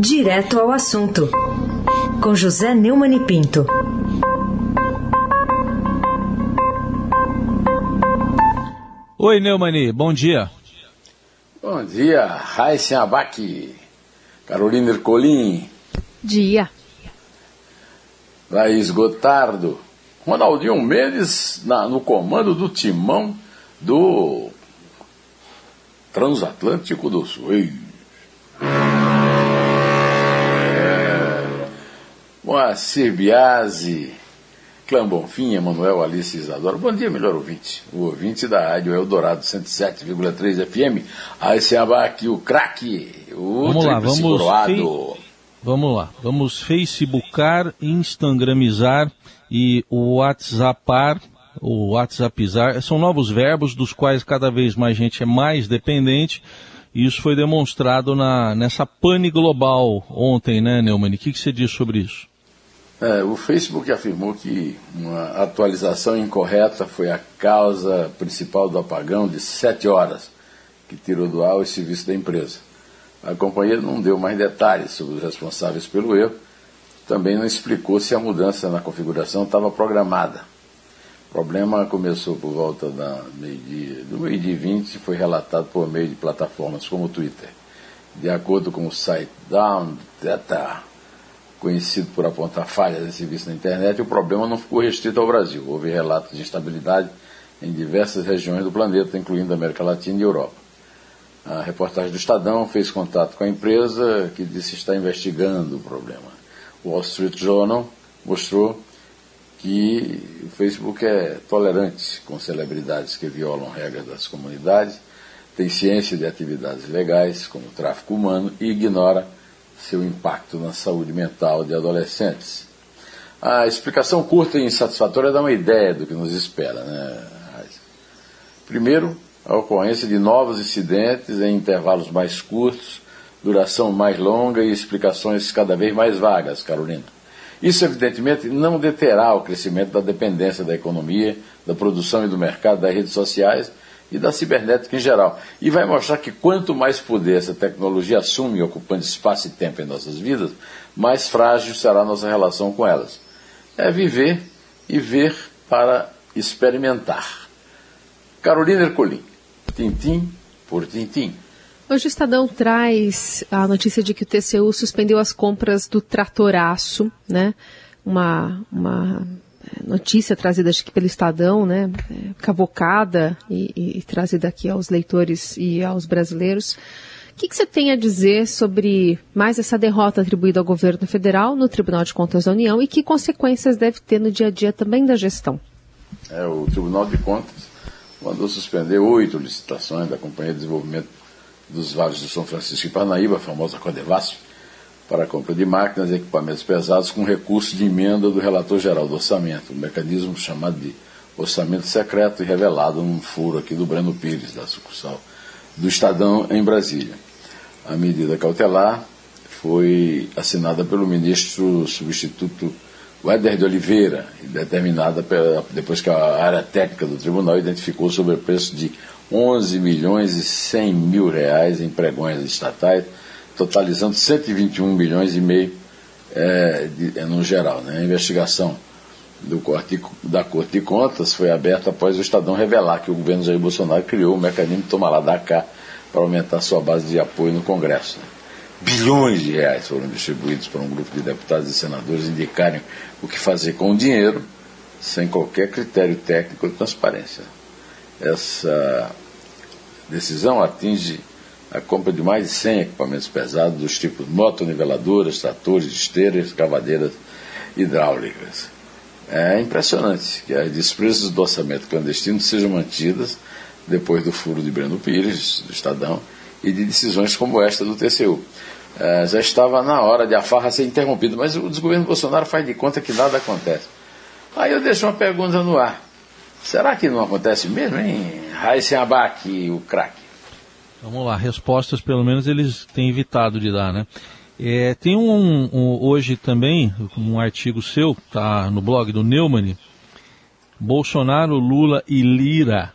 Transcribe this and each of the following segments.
Direto ao assunto, com José Neumann e Pinto. Oi, Neumani, bom dia. Bom dia, Raíssen Abac, Carolina Ercolim. Dia. Laís Gotardo, Ronaldinho Mendes na, no comando do timão do Transatlântico do Sul. Moacir Biasi, Clã Bonfim, Emanuel Alice Isadora. Bom dia, melhor ouvinte. O ouvinte da rádio Eldorado 107,3 FM. Aí se aqui o craque, o vamos lá, vamos coroado. Vamos lá, vamos Facebookar, Instagramizar e o WhatsAppar, o WhatsAppizar, são novos verbos dos quais cada vez mais gente é mais dependente. E isso foi demonstrado na, nessa pane global ontem, né, Neumann? O que, que você diz sobre isso? É, o Facebook afirmou que uma atualização incorreta foi a causa principal do apagão de sete horas, que tirou do ar o serviço da empresa. A companhia não deu mais detalhes sobre os responsáveis pelo erro, também não explicou se a mudança na configuração estava programada. O problema começou por volta da meio-dia, do meio-dia 20 e foi relatado por meio de plataformas como o Twitter. De acordo com o site Down Data, conhecido por apontar falhas em serviço na internet, o problema não ficou restrito ao Brasil. Houve relatos de instabilidade em diversas regiões do planeta, incluindo a América Latina e Europa. A reportagem do Estadão fez contato com a empresa, que disse estar investigando o problema. O Wall Street Journal mostrou que o Facebook é tolerante com celebridades que violam regras das comunidades, tem ciência de atividades legais, como o tráfico humano, e ignora seu impacto na saúde mental de adolescentes. A explicação curta e insatisfatória dá uma ideia do que nos espera. Né? Primeiro, a ocorrência de novos incidentes em intervalos mais curtos, duração mais longa e explicações cada vez mais vagas, Carolina. Isso, evidentemente, não deterá o crescimento da dependência da economia, da produção e do mercado das redes sociais e da cibernética em geral. E vai mostrar que quanto mais poder essa tecnologia assume, ocupando espaço e tempo em nossas vidas, mais frágil será a nossa relação com elas. É viver e ver para experimentar. Carolina Ercolim, tintim por tintim. Hoje o Estadão traz a notícia de que o TCU suspendeu as compras do tratoraço, né? Uma, uma notícia trazida que pelo Estadão, né, cavocada e, e, e, trazida aqui aos leitores e aos brasileiros. O que, que, você tem a dizer sobre mais essa derrota atribuída ao governo federal no Tribunal de Contas da União e que consequências deve ter no dia a dia também da gestão? É, o Tribunal de Contas mandou suspender oito licitações da Companhia de Desenvolvimento dos Vales do São Francisco e Parnaíba, a famosa Codevasf, para a compra de máquinas e equipamentos pesados com recurso de emenda do relator geral do orçamento, um mecanismo chamado de orçamento secreto e revelado num furo aqui do Breno Pires, da sucursal do Estadão em Brasília. A medida cautelar foi assinada pelo ministro substituto Éder de Oliveira determinada pela, depois que a área técnica do tribunal identificou sobre o preço de 11 milhões e 100 mil reais em pregões estatais totalizando 121 milhões e meio é, de, é, no geral. Né? A investigação do corte, da Corte de Contas foi aberta após o Estadão revelar que o governo Jair Bolsonaro criou o mecanismo Toma lá da cá para aumentar sua base de apoio no Congresso. Né? Bilhões de reais foram distribuídos por um grupo de deputados e senadores indicarem o que fazer com o dinheiro sem qualquer critério técnico de transparência. Essa decisão atinge a compra de mais de 100 equipamentos pesados dos tipos motoniveladoras, tratores, esteiras, escavadeiras hidráulicas. É impressionante que as despesas do orçamento clandestino sejam mantidas depois do furo de Breno Pires, do Estadão, e de decisões como esta do TCU. É, já estava na hora de a farra ser interrompida, mas o desgoverno Bolsonaro faz de conta que nada acontece. Aí eu deixo uma pergunta no ar. Será que não acontece mesmo, hein? Raíssen Abac, o craque. Vamos lá, respostas pelo menos eles têm evitado de dar, né? É, tem um, um, hoje também um artigo seu, tá no blog do Neumann, Bolsonaro, Lula e Lira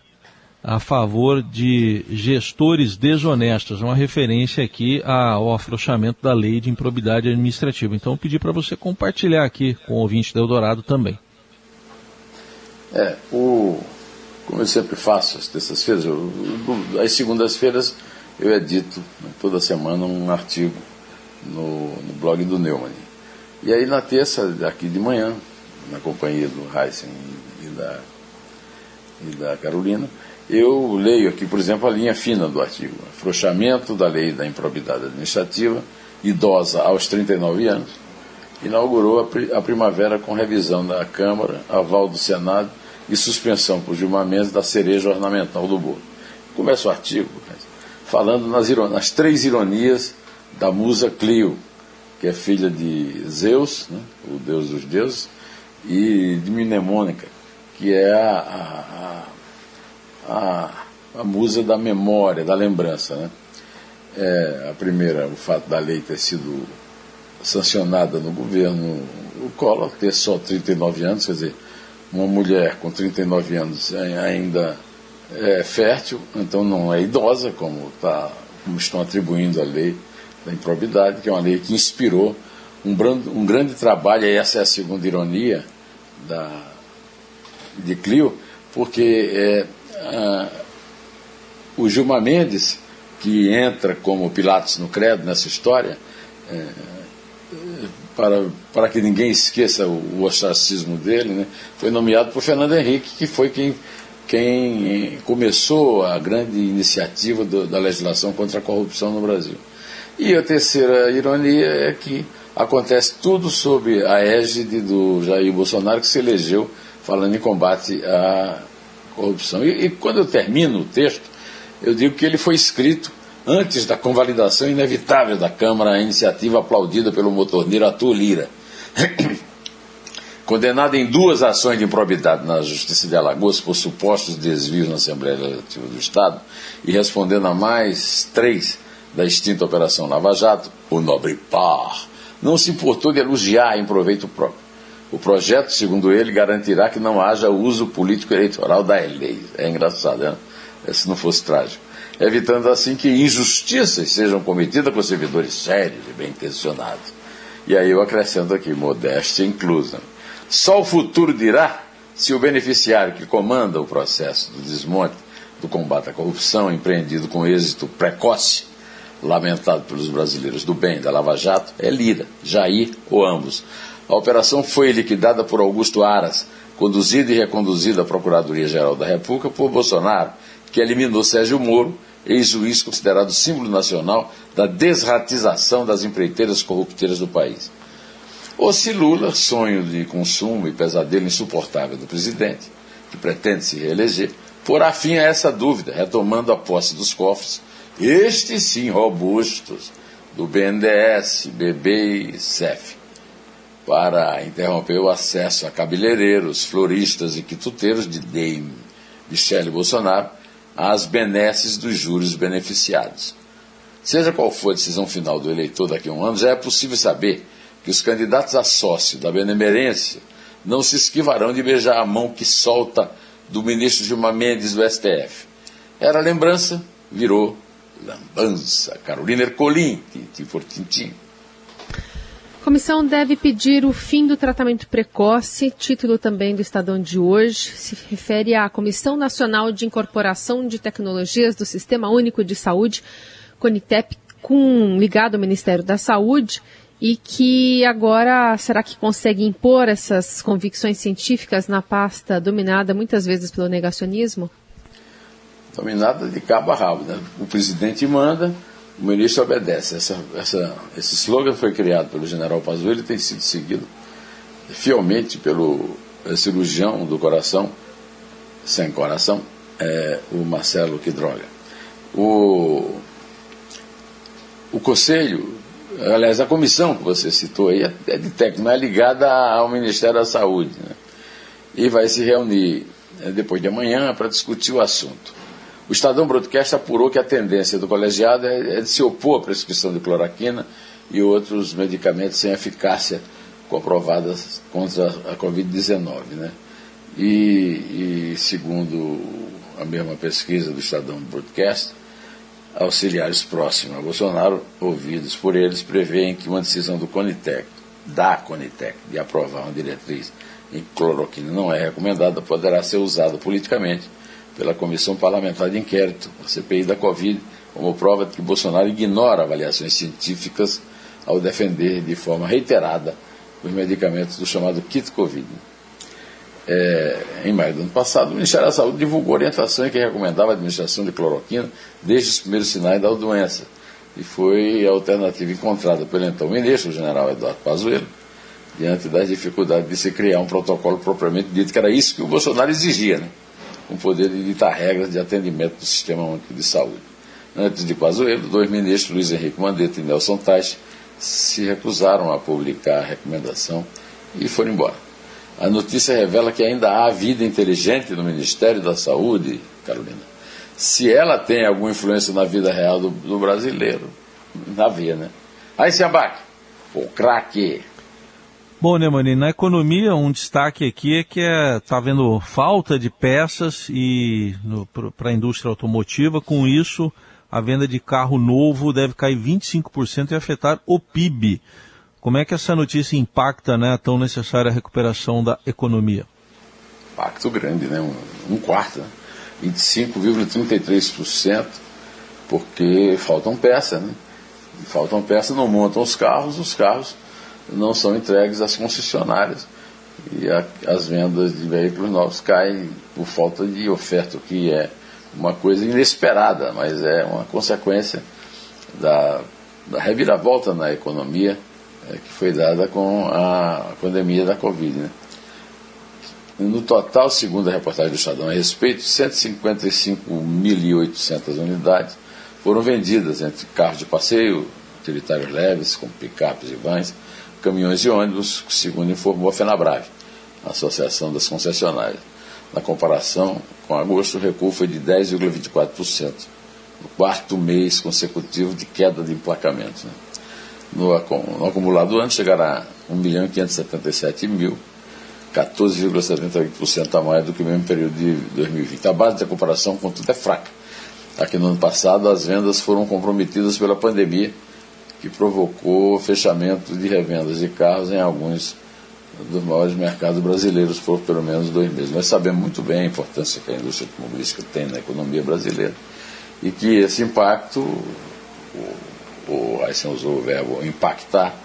a favor de gestores desonestos, uma referência aqui ao afrouxamento da lei de improbidade administrativa. Então, eu pedi para você compartilhar aqui com o ouvinte do Eldorado também. É, o, como eu sempre faço às terças-feiras, às segundas-feiras eu edito né, toda semana um artigo no, no, blog do Neumann. E aí na terça, aqui de manhã, na companhia do Heisen e da, e da Carolina, eu leio aqui, por exemplo, a linha fina do artigo. Afrouxamento da lei da improbidade administrativa, idosa aos 39 anos, inaugurou a, a primavera com revisão da Câmara, aval do Senado e suspensão por Gilmar Mendes da cereja ornamental do bolo. Começa o artigo falando nas, nas três ironias da musa Clio, que é filha de Zeus, né, o deus dos deuses, e de Mnemônica, que é a, a, a, a, musa da memória, da lembrança. Né? É, a primeira, o fato da lei ter sido sancionada no governo o Collor, ter só 39 anos, quer dizer, uma mulher com 39 anos ainda é fértil, então não é idosa, como, tá, como estão atribuindo a lei da improbidade, que é uma lei que inspirou um, brando, um grande trabalho, e essa é a segunda ironia da, de Clio, porque é, a, o Gilmar Mendes, que entra como Pilatos no credo nessa história, é, para, para que ninguém esqueça o, o ostracismo dele, né, foi nomeado por Fernando Henrique, que foi quem, quem começou a grande iniciativa do, da legislação contra a corrupção no Brasil. E a terceira ironia é que acontece tudo sob a égide do Jair Bolsonaro, que se elegeu falando em combate à corrupção. E, e quando eu termino o texto, eu digo que ele foi escrito antes da convalidação inevitável da Câmara a iniciativa aplaudida pelo motorneiro Arthur Lira. Condenado em duas ações de improbidade na Justiça de Alagoas por supostos desvios na Assembleia Legislativa do Estado e respondendo a mais três da extinta Operação Lava Jato, o nobre par não se importou de elogiar em proveito próprio. O projeto, segundo ele, garantirá que não haja uso político eleitoral da lei. É engraçado, né? Se não fosse trágico evitando assim que injustiças sejam cometidas por servidores sérios e bem intencionados. E aí eu acrescento aqui, modéstia inclusa. Só o futuro dirá se o beneficiário que comanda o processo do desmonte do combate à corrupção, empreendido com êxito precoce, lamentado pelos brasileiros do bem da Lava Jato, é Lira, Jair ou ambos. A operação foi liquidada por Augusto Aras, conduzida e reconduzida à Procuradoria-Geral da República por Bolsonaro, que eliminou Sérgio Moro, ex-juiz considerado símbolo nacional da desratização das empreiteiras corrupteiras do país. Ou se Lula, sonho de consumo e pesadelo insuportável do presidente, que pretende se reeleger, porá fim a essa dúvida, retomando a posse dos cofres, estes sim robustos, do BNDES, BB e CEF, para interromper o acesso a cabeleireiros, floristas e quituteiros de Dame Michele Bolsonaro às benesses dos juros beneficiados. Seja qual for a decisão final do eleitor daqui a um ano, já é possível saber que os candidatos a sócio da benemerência não se esquivarão de beijar a mão que solta do ministro Gilmar Mendes do STF. Era lembrança, virou lambança. Carolina Ercolim, tintim por tintim. Comissão deve pedir o fim do tratamento precoce. Título também do Estadão de hoje se refere à Comissão Nacional de Incorporação de Tecnologias do Sistema Único de Saúde, CONITEP, com, ligado ao Ministério da Saúde, e que agora será que consegue impor essas convicções científicas na pasta dominada muitas vezes pelo negacionismo? Dominada de cabo a rabo. Né? O presidente manda, o ministro obedece. Essa, essa, esse slogan foi criado pelo general Pazuello e tem sido seguido fielmente pelo cirurgião do coração, sem coração, é, o Marcelo Quidroga. O, o Conselho, aliás, a comissão que você citou aí é, é de técnico, é ligada ao Ministério da Saúde. Né? E vai se reunir é, depois de amanhã para discutir o assunto. O Estadão Broadcast apurou que a tendência do colegiado é, é de se opor à prescrição de cloroquina e outros medicamentos sem eficácia comprovadas contra a Covid-19. Né? E, e, segundo a mesma pesquisa do Estadão Broadcast, auxiliares próximos a Bolsonaro, ouvidos por eles, prevêem que uma decisão do Conitec, da Conitec, de aprovar uma diretriz em que cloroquina não é recomendada, poderá ser usada politicamente pela Comissão Parlamentar de Inquérito, a CPI da Covid, como prova de que Bolsonaro ignora avaliações científicas ao defender de forma reiterada os medicamentos do chamado kit Covid. É, em maio do ano passado, o Ministério da Saúde divulgou orientações que recomendava a administração de cloroquina desde os primeiros sinais da doença. E foi a alternativa encontrada pelo então ministro, o general Eduardo Pazuello, diante das dificuldades de se criar um protocolo propriamente dito, que era isso que o Bolsonaro exigia, né? Com poder de ditar regras de atendimento do Sistema Único de Saúde. Antes de Pazuello, dois ministros, Luiz Henrique Mandetta e Nelson Tais, se recusaram a publicar a recomendação e foram embora. A notícia revela que ainda há vida inteligente no Ministério da Saúde, Carolina. Se ela tem alguma influência na vida real do, do brasileiro, havia, né? Aí se abaque, o craque. Bom, Neumani, na economia, um destaque aqui é que está é, tá havendo falta de peças e para a indústria automotiva. Com isso, a venda de carro novo deve cair 25% e afetar o PIB. Como é que essa notícia impacta né, a tão necessária recuperação da economia? Impacto grande, né? um, um quarto, né? 25,33%, porque faltam peças. Né? Faltam peças, não montam os carros, os carros não são entregues às concessionárias e a, as vendas de veículos novos caem por falta de oferta, o que é uma coisa inesperada, mas é uma consequência da, da reviravolta na economia é, que foi dada com a pandemia da Covid. Né? No total, segundo a reportagem do Estadão a respeito, 155.800 unidades foram vendidas entre carros de passeio, utilitários leves, como picapes e vans, caminhões e ônibus, segundo informou a FenaBrave, a Associação das Concessionárias. Na comparação com agosto, o recuo foi de 10,24%, no quarto mês consecutivo de queda de emplacamentos. Né? no, acumulado do ano chegará a 1 milhão 577 mil, 14,78% a mais do que o mesmo período de 2020. A base de comparação, contudo, é fraca. Aqui no ano passado, as vendas foram comprometidas pela pandemia, que provocou fechamento de revendas de carros em alguns dos maiores mercados brasileiros por pelo menos dois meses. Nós sabemos muito bem a importância que a indústria automobilística tem na economia brasileira e que esse impacto, ou você usou o verbo impactar,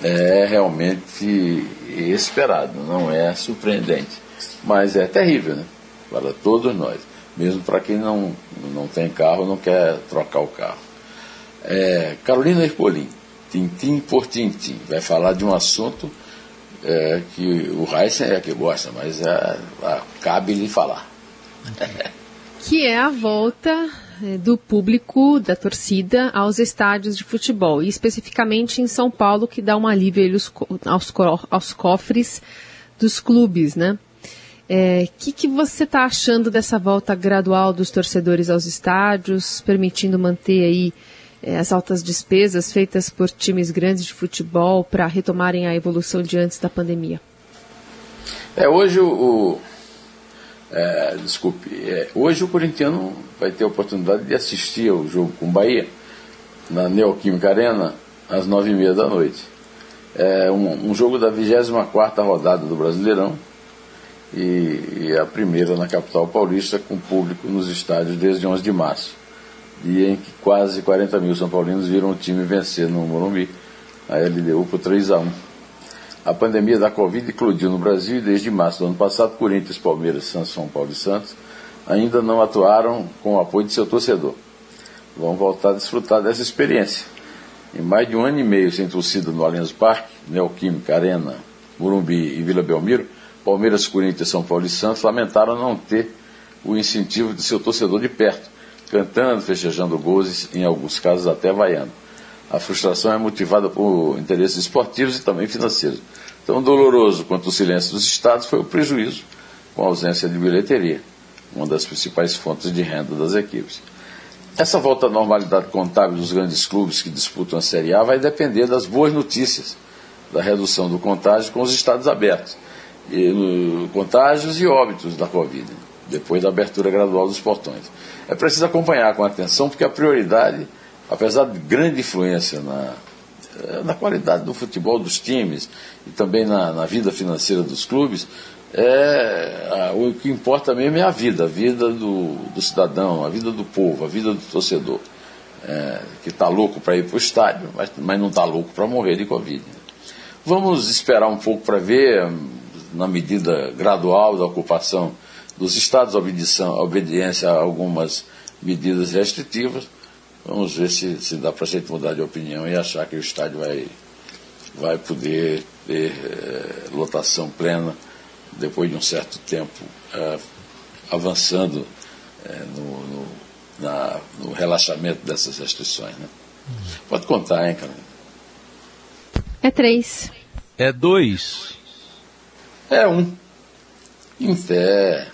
é realmente esperado, não é surpreendente. Mas é terrível, né? Para todos nós. Mesmo para quem não, não tem carro, não quer trocar o carro. É, Carolina Ercolim, tintim por tintim, vai falar de um assunto é, que o Heisen é que gosta, mas é, cabe lhe falar. que é a volta é, do público, da torcida, aos estádios de futebol, e especificamente em São Paulo, que dá um alívio aos, aos cofres dos clubes, né? O é, que, que você está achando dessa volta gradual dos torcedores aos estádios, permitindo manter aí as altas despesas feitas por times grandes de futebol para retomarem a evolução de antes da pandemia? É, hoje o, é, desculpe, é, hoje o corintiano vai ter a oportunidade de assistir ao jogo com o Bahia, na Neoquímica Arena, às nove e meia da noite. É um, um jogo da 24 rodada do Brasileirão e, e, a primeira na capital paulista com público nos estádios desde 11 de março, dia em que quase 40 mil São Paulinos viram o time vencer no Morumbi, a LDU por 3 a 1 a pandemia da Covid eclodiu no Brasil e desde março do ano passado, Corinthians, Palmeiras, São Paulo e Santos ainda não atuaram com o apoio de seu torcedor. Vão voltar a desfrutar dessa experiência. Em mais de um ano e meio sem torcida no Allianz Parque, Neoquímica, Arena, Morumbi e Vila Belmiro, Palmeiras, Corinthians, São Paulo e Santos lamentaram não ter o incentivo de seu torcedor de perto, cantando, festejando gols e, em alguns casos, até vaiando. A frustração é motivada por interesses esportivos e também financeiros. Tão doloroso quanto o silêncio dos estados foi o prejuízo com a ausência de bilheteria, uma das principais fontes de renda das equipes. Essa volta à normalidade contábil dos grandes clubes que disputam a Série A vai depender das boas notícias da redução do contágio com os estados abertos, e, no, contágios e óbitos da Covid. Depois da abertura gradual dos portões. É preciso acompanhar com atenção, porque a prioridade, apesar de grande influência na, eh, na qualidade do futebol dos times e também na, na vida financeira dos clubes, é, a, o que importa mesmo é a vida, a vida do, do cidadão, a vida do povo, a vida do torcedor, é, que está louco para ir para o estádio, mas, mas não está louco para morrer de Covid. Vamos esperar um pouco para ver, na medida gradual da ocupação dos estados, a obediência a algumas medidas restritivas. Vamos ver se, se dá para a gente mudar de opinião e achar que o estádio vai, vai poder ter é, lotação plena depois de um certo tempo é, avançando é, no, no, na, no, relaxamento dessas restrições. Né? Pode contar, hein, cara? É três. É dois. É um. Em fé.